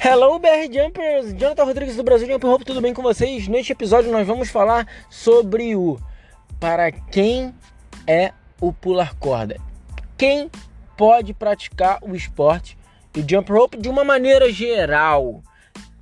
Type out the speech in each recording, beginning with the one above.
Hello BR Jumpers, Jonathan Rodrigues do Brasil Jump Hope, tudo bem com vocês? Neste episódio nós vamos falar sobre o para quem é o pular corda. Quem pode praticar o esporte e jump rope de uma maneira geral?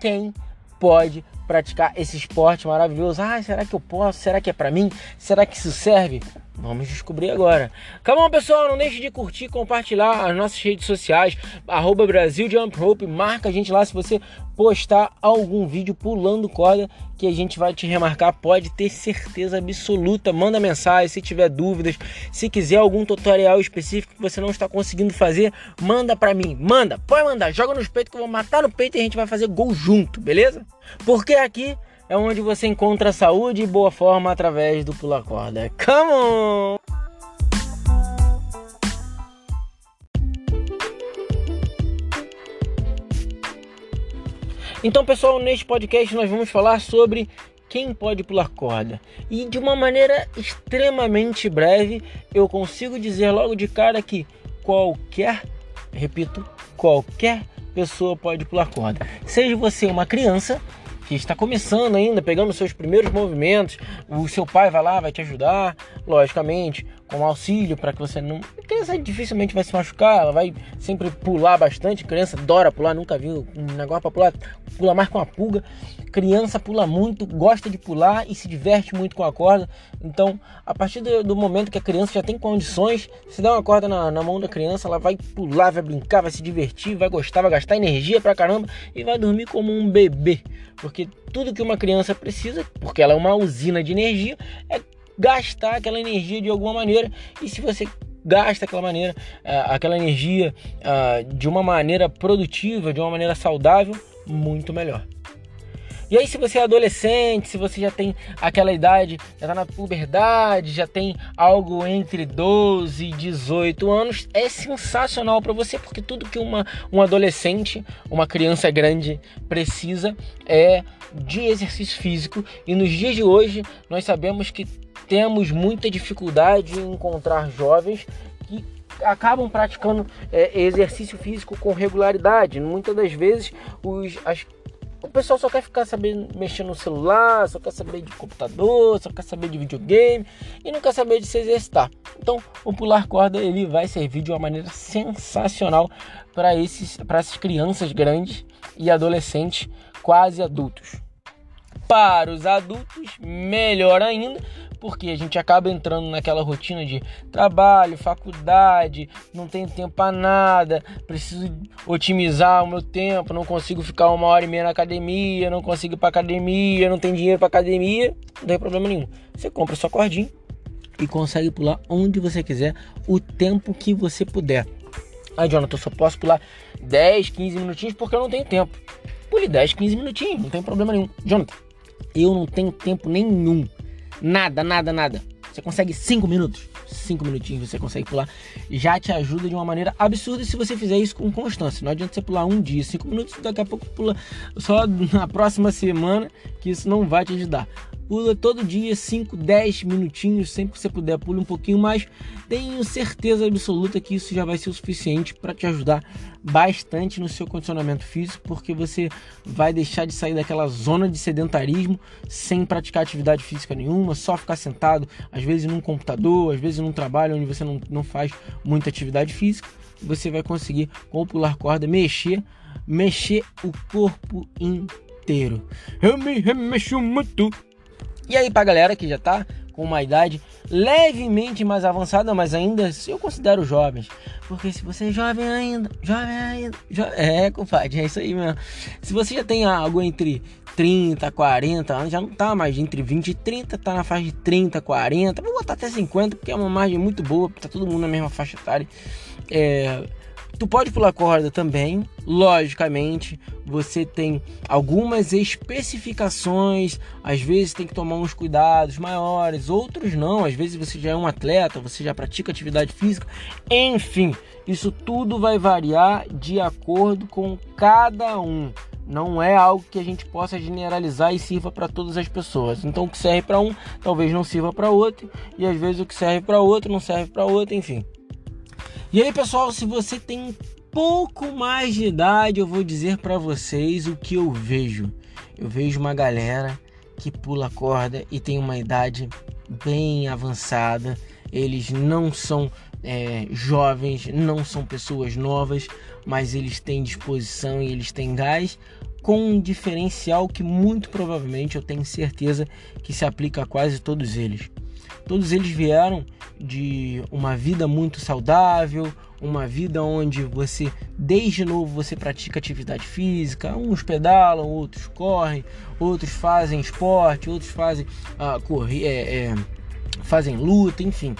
Quem pode praticar esse esporte maravilhoso? Ah, será que eu posso? Será que é para mim? Será que isso serve? Vamos descobrir agora. Calma, pessoal, não deixe de curtir, compartilhar as nossas redes sociais, arroba Brasil Jump marca a gente lá se você postar algum vídeo pulando corda que a gente vai te remarcar, pode ter certeza absoluta. Manda mensagem se tiver dúvidas, se quiser algum tutorial específico que você não está conseguindo fazer, manda para mim, manda, pode mandar, joga nos peitos que eu vou matar no peito e a gente vai fazer gol junto, beleza? Porque aqui é onde você encontra saúde e boa forma através do pula corda. Come on! Então, pessoal, neste podcast nós vamos falar sobre quem pode pular corda. E de uma maneira extremamente breve, eu consigo dizer logo de cara que qualquer, repito, qualquer pessoa pode pular corda. Seja você uma criança que está começando ainda, pegando seus primeiros movimentos, o seu pai vai lá, vai te ajudar, logicamente, com auxílio para que você não. A criança dificilmente vai se machucar, ela vai sempre pular bastante. Criança adora pular, nunca viu um negócio para pular, pula mais com a pulga. Criança pula muito, gosta de pular e se diverte muito com a corda. Então, a partir do, do momento que a criança já tem condições, se der uma corda na, na, mão da criança, ela vai pular, vai brincar, vai se divertir, vai gostar, vai gastar energia pra caramba e vai dormir como um bebê. Porque tudo que uma criança precisa, porque ela é uma usina de energia, é gastar aquela energia de alguma maneira. E se você gasta aquela maneira, uh, aquela energia uh, de uma maneira produtiva, de uma maneira saudável, muito melhor. E aí, se você é adolescente, se você já tem aquela idade, já tá na puberdade, já tem algo entre 12 e 18 anos, é sensacional para você, porque tudo que uma, um adolescente, uma criança grande precisa é de exercício físico. E nos dias de hoje, nós sabemos que temos muita dificuldade em encontrar jovens que acabam praticando é, exercício físico com regularidade. Muitas das vezes os, as, o pessoal só quer ficar sabendo mexer no celular, só quer saber de computador, só quer saber de videogame e não quer saber de se exercitar. Então, o pular corda ele vai servir de uma maneira sensacional para esses para essas crianças grandes e adolescentes quase adultos. Para os adultos, melhor ainda, porque a gente acaba entrando naquela rotina de trabalho, faculdade, não tenho tempo para nada, preciso otimizar o meu tempo, não consigo ficar uma hora e meia na academia, não consigo ir para academia, não tenho dinheiro para academia, não tem problema nenhum. Você compra sua cordinha e consegue pular onde você quiser, o tempo que você puder. Ah, Jonathan, eu só posso pular 10, 15 minutinhos porque eu não tenho tempo. Pule 10, 15 minutinhos, não tem problema nenhum. Jonathan, eu não tenho tempo nenhum. Nada, nada, nada. Você consegue 5 minutos. 5 minutinhos você consegue pular. Já te ajuda de uma maneira absurda se você fizer isso com constância. Não adianta você pular um dia, 5 minutos, daqui a pouco pula só na próxima semana, que isso não vai te ajudar. Pula todo dia 5, 10 minutinhos, sempre que você puder, pula um pouquinho mais. Tenho certeza absoluta que isso já vai ser o suficiente para te ajudar bastante no seu condicionamento físico, porque você vai deixar de sair daquela zona de sedentarismo sem praticar atividade física nenhuma, só ficar sentado, às vezes num computador, às vezes num trabalho onde você não, não faz muita atividade física. Você vai conseguir, com o pular corda, mexer, mexer o corpo inteiro. Eu me remexo muito e aí, pra galera que já tá com uma idade levemente mais avançada, mas ainda eu considero jovens. Porque se você é jovem ainda, jovem ainda, jo... é, compadre, é isso aí mesmo. Se você já tem algo entre 30, 40 anos, já não tá mais entre 20 e 30, tá na faixa de 30, 40, vou botar até 50, porque é uma margem muito boa, tá todo mundo na mesma faixa etária. É Tu pode pular corda também, logicamente, você tem algumas especificações, às vezes tem que tomar uns cuidados maiores, outros não, às vezes você já é um atleta, você já pratica atividade física, enfim, isso tudo vai variar de acordo com cada um. Não é algo que a gente possa generalizar e sirva para todas as pessoas. Então, o que serve para um, talvez não sirva para outro, e às vezes o que serve para outro não serve para outro, enfim. E aí, pessoal, se você tem pouco mais de idade, eu vou dizer para vocês o que eu vejo. Eu vejo uma galera que pula corda e tem uma idade bem avançada. Eles não são é, jovens, não são pessoas novas, mas eles têm disposição e eles têm gás, com um diferencial que muito provavelmente eu tenho certeza que se aplica a quase todos eles. Todos eles vieram de uma vida muito saudável, uma vida onde você, desde novo, você pratica atividade física. Uns pedalam, outros correm, outros fazem esporte, outros fazem ah, correr, é, é, fazem luta, enfim.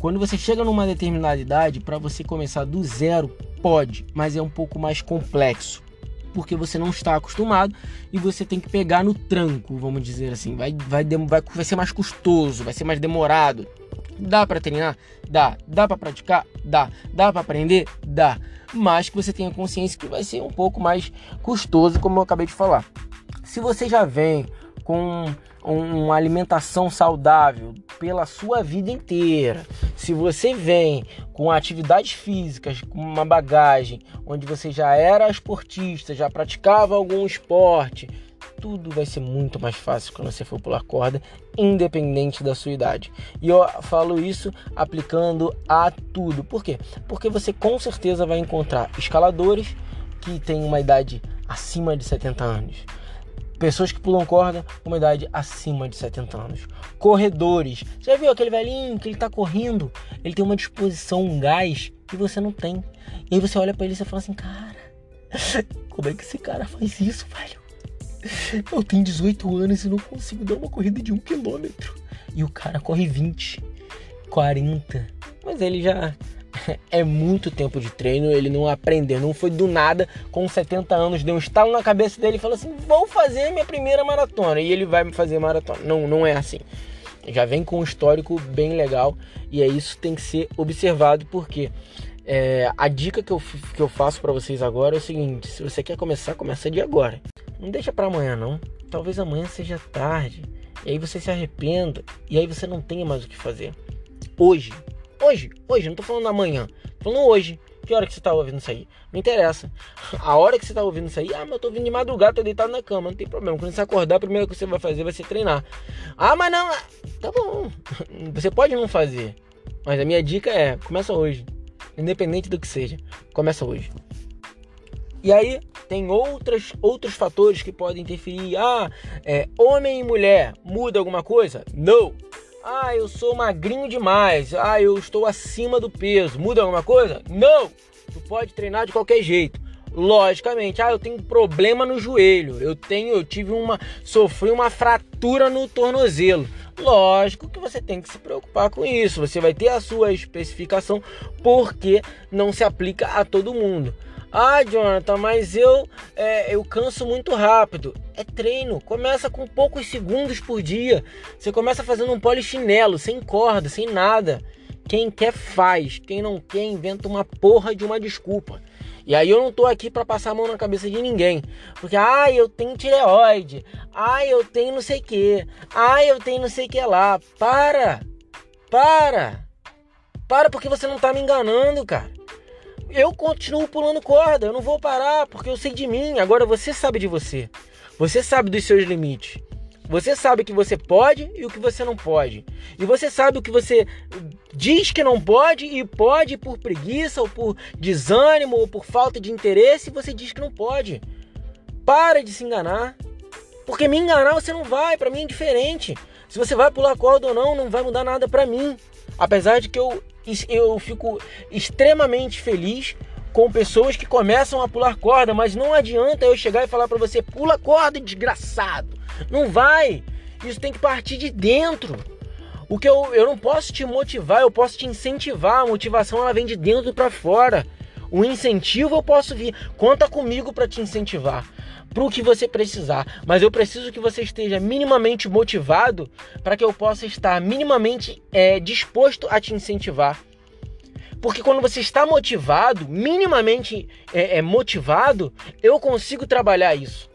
Quando você chega numa determinada idade, para você começar do zero, pode, mas é um pouco mais complexo. Porque você não está acostumado e você tem que pegar no tranco, vamos dizer assim. Vai, vai, vai, vai ser mais custoso, vai ser mais demorado. Dá para treinar? Dá. Dá para praticar? Dá. Dá para aprender? Dá. Mas que você tenha consciência que vai ser um pouco mais custoso, como eu acabei de falar. Se você já vem com uma alimentação saudável pela sua vida inteira, se você vem com atividades físicas, com uma bagagem onde você já era esportista, já praticava algum esporte, tudo vai ser muito mais fácil quando você for pular corda, independente da sua idade. E eu falo isso aplicando a tudo. Por quê? Porque você com certeza vai encontrar escaladores que têm uma idade acima de 70 anos Pessoas que pulam corda com uma idade acima de 70 anos. Corredores. Já viu aquele velhinho que ele tá correndo? Ele tem uma disposição, um gás que você não tem. E aí você olha para ele e você fala assim, cara, como é que esse cara faz isso, velho? Eu tenho 18 anos e não consigo dar uma corrida de um quilômetro. E o cara corre 20, 40. Mas ele já é muito tempo de treino, ele não aprendeu, não foi do nada, com 70 anos, deu um estalo na cabeça dele e falou assim: vou fazer minha primeira maratona. E ele vai me fazer maratona. Não, não é assim. Já vem com um histórico bem legal e é isso tem que ser observado porque é, a dica que eu, que eu faço para vocês agora é o seguinte: se você quer começar, começa de agora. Não deixa para amanhã não. Talvez amanhã seja tarde e aí você se arrependa e aí você não tenha mais o que fazer. Hoje, Hoje, hoje, não tô falando amanhã. Tô falando hoje. Que hora que você tá ouvindo isso aí? Não interessa. A hora que você tá ouvindo isso aí, ah, mas eu tô ouvindo de madrugada, tô deitado na cama, não tem problema. Quando você acordar, a primeira coisa que você vai fazer vai ser treinar. Ah, mas não. Tá bom. Você pode não fazer. Mas a minha dica é: começa hoje. Independente do que seja. Começa hoje. E aí tem outras, outros fatores que podem interferir. Ah, é, homem e mulher muda alguma coisa? Não. Ah, eu sou magrinho demais. Ah, eu estou acima do peso. Muda alguma coisa? Não! Tu pode treinar de qualquer jeito. Logicamente, ah, eu tenho problema no joelho. Eu tenho, eu tive uma, sofri uma fratura no tornozelo. Lógico que você tem que se preocupar com isso. Você vai ter a sua especificação porque não se aplica a todo mundo. Ah, Jonathan, mas eu é, eu canso muito rápido. É treino. Começa com poucos segundos por dia. Você começa fazendo um polichinelo, sem corda, sem nada. Quem quer faz. Quem não quer inventa uma porra de uma desculpa. E aí eu não tô aqui para passar a mão na cabeça de ninguém. Porque, ah, eu tenho tireoide. Ah, eu tenho não sei o que. Ah, eu tenho não sei o que lá. Para! Para! Para porque você não tá me enganando, cara eu continuo pulando corda, eu não vou parar porque eu sei de mim. Agora você sabe de você. Você sabe dos seus limites. Você sabe o que você pode e o que você não pode. E você sabe o que você diz que não pode e pode por preguiça ou por desânimo ou por falta de interesse você diz que não pode. Para de se enganar. Porque me enganar você não vai, para mim é diferente. Se você vai pular corda ou não, não vai mudar nada para mim. Apesar de que eu eu fico extremamente feliz com pessoas que começam a pular corda, mas não adianta eu chegar e falar para você pula corda, desgraçado. Não vai. Isso tem que partir de dentro. O que eu, eu não posso te motivar, eu posso te incentivar. A motivação ela vem de dentro para fora. O incentivo eu posso vir. Conta comigo para te incentivar para o que você precisar, mas eu preciso que você esteja minimamente motivado para que eu possa estar minimamente é, disposto a te incentivar. Porque quando você está motivado, minimamente é, é, motivado, eu consigo trabalhar isso.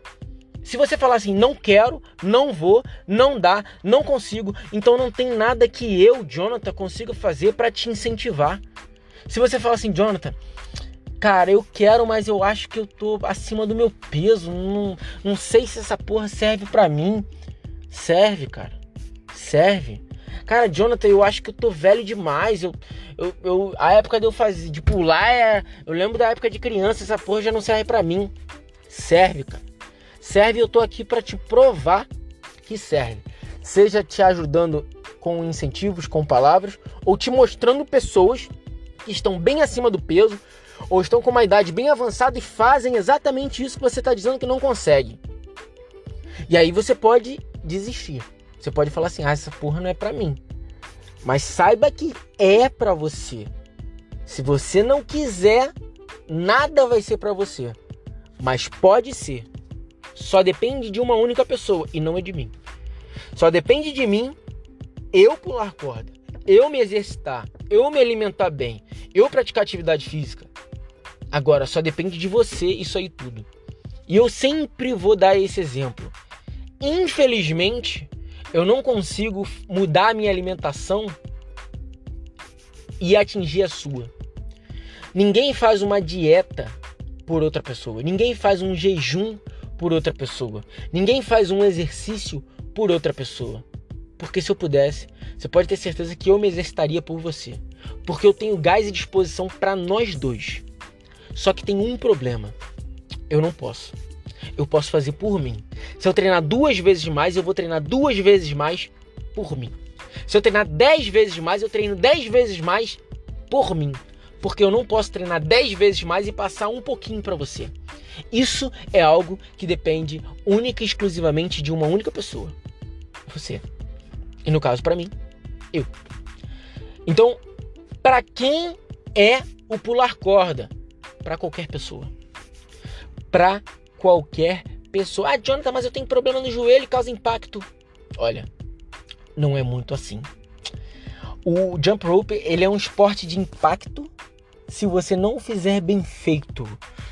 Se você falar assim, não quero, não vou, não dá, não consigo, então não tem nada que eu, Jonathan, consiga fazer para te incentivar. Se você falar assim, Jonathan, Cara, eu quero, mas eu acho que eu tô acima do meu peso. Não, não sei se essa porra serve para mim. Serve, cara. Serve. Cara, Jonathan, eu acho que eu tô velho demais. Eu, eu, eu a época de eu fazer, de pular, é, eu lembro da época de criança. Essa porra já não serve para mim. Serve, cara. Serve. Eu tô aqui para te provar que serve. Seja te ajudando com incentivos, com palavras, ou te mostrando pessoas que estão bem acima do peso, ou estão com uma idade bem avançada e fazem exatamente isso que você está dizendo que não consegue. E aí você pode desistir. Você pode falar assim: "Ah, essa porra não é para mim". Mas saiba que é para você. Se você não quiser, nada vai ser para você. Mas pode ser. Só depende de uma única pessoa e não é de mim. Só depende de mim eu pular corda, eu me exercitar, eu me alimentar bem, eu praticar atividade física. Agora só depende de você isso aí tudo. E eu sempre vou dar esse exemplo. Infelizmente, eu não consigo mudar a minha alimentação e atingir a sua. Ninguém faz uma dieta por outra pessoa. Ninguém faz um jejum por outra pessoa. Ninguém faz um exercício por outra pessoa. Porque se eu pudesse, você pode ter certeza que eu me exercitaria por você. Porque eu tenho gás e disposição para nós dois. Só que tem um problema. Eu não posso. Eu posso fazer por mim. Se eu treinar duas vezes mais, eu vou treinar duas vezes mais por mim. Se eu treinar dez vezes mais, eu treino dez vezes mais por mim. Porque eu não posso treinar dez vezes mais e passar um pouquinho para você. Isso é algo que depende única e exclusivamente de uma única pessoa. Você. E no caso, para mim, eu. Então, para quem é o pular corda? Para qualquer pessoa. Para qualquer pessoa. Ah, Jonathan, mas eu tenho problema no joelho e causa impacto. Olha, não é muito assim. O jump rope, ele é um esporte de impacto se você não fizer bem feito,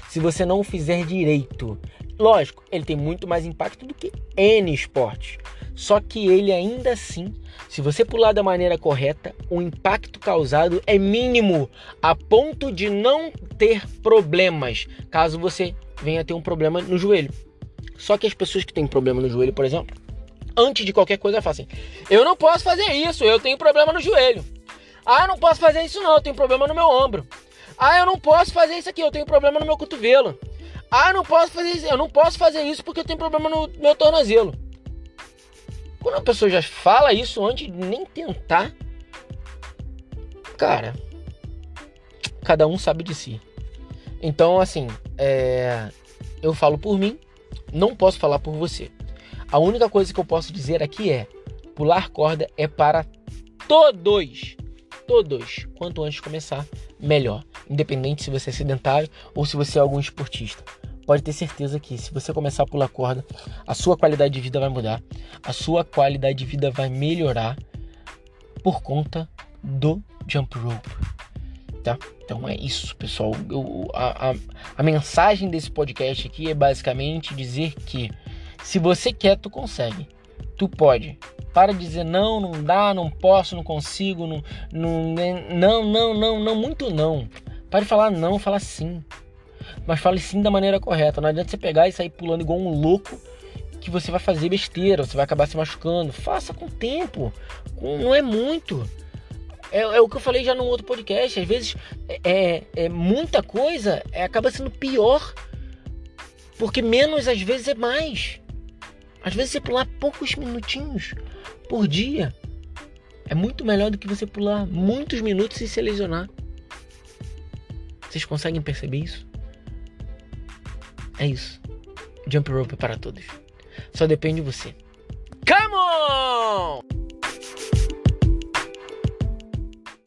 se você não fizer direito. Lógico, ele tem muito mais impacto do que N esporte. Só que ele ainda assim, se você pular da maneira correta, o impacto causado é mínimo, a ponto de não ter problemas, caso você venha ter um problema no joelho. Só que as pessoas que têm problema no joelho, por exemplo, antes de qualquer coisa, fazem: Eu não posso fazer isso, eu tenho problema no joelho. Ah, eu não posso fazer isso, não, eu tenho problema no meu ombro. Ah, eu não posso fazer isso aqui, eu tenho problema no meu cotovelo. Ah, eu não posso fazer isso, eu não posso fazer isso porque eu tenho problema no meu tornozelo. Quando a pessoa já fala isso antes de nem tentar, cara, cada um sabe de si. Então, assim, é, eu falo por mim, não posso falar por você. A única coisa que eu posso dizer aqui é: pular corda é para todos. Todos. Quanto antes começar, melhor. Independente se você é sedentário ou se você é algum esportista pode ter certeza que se você começar a pular corda, a sua qualidade de vida vai mudar, a sua qualidade de vida vai melhorar por conta do jump rope. Tá? Então é isso, pessoal. Eu, a, a, a mensagem desse podcast aqui é basicamente dizer que se você quer, tu consegue. Tu pode. Para de dizer não, não dá, não posso, não consigo, não, não, não, não, não, muito não. Para de falar não, fala sim. Mas fale sim da maneira correta. Não adianta você pegar e sair pulando igual um louco que você vai fazer besteira, você vai acabar se machucando. Faça com tempo. Não é muito. É, é, o que eu falei já num outro podcast. Às vezes é, é, é muita coisa é, acaba sendo pior. Porque menos às vezes é mais. Às vezes você pular poucos minutinhos por dia é muito melhor do que você pular muitos minutos e se lesionar. Vocês conseguem perceber isso? É isso. Jump rope para todos. Só depende de você. Come on!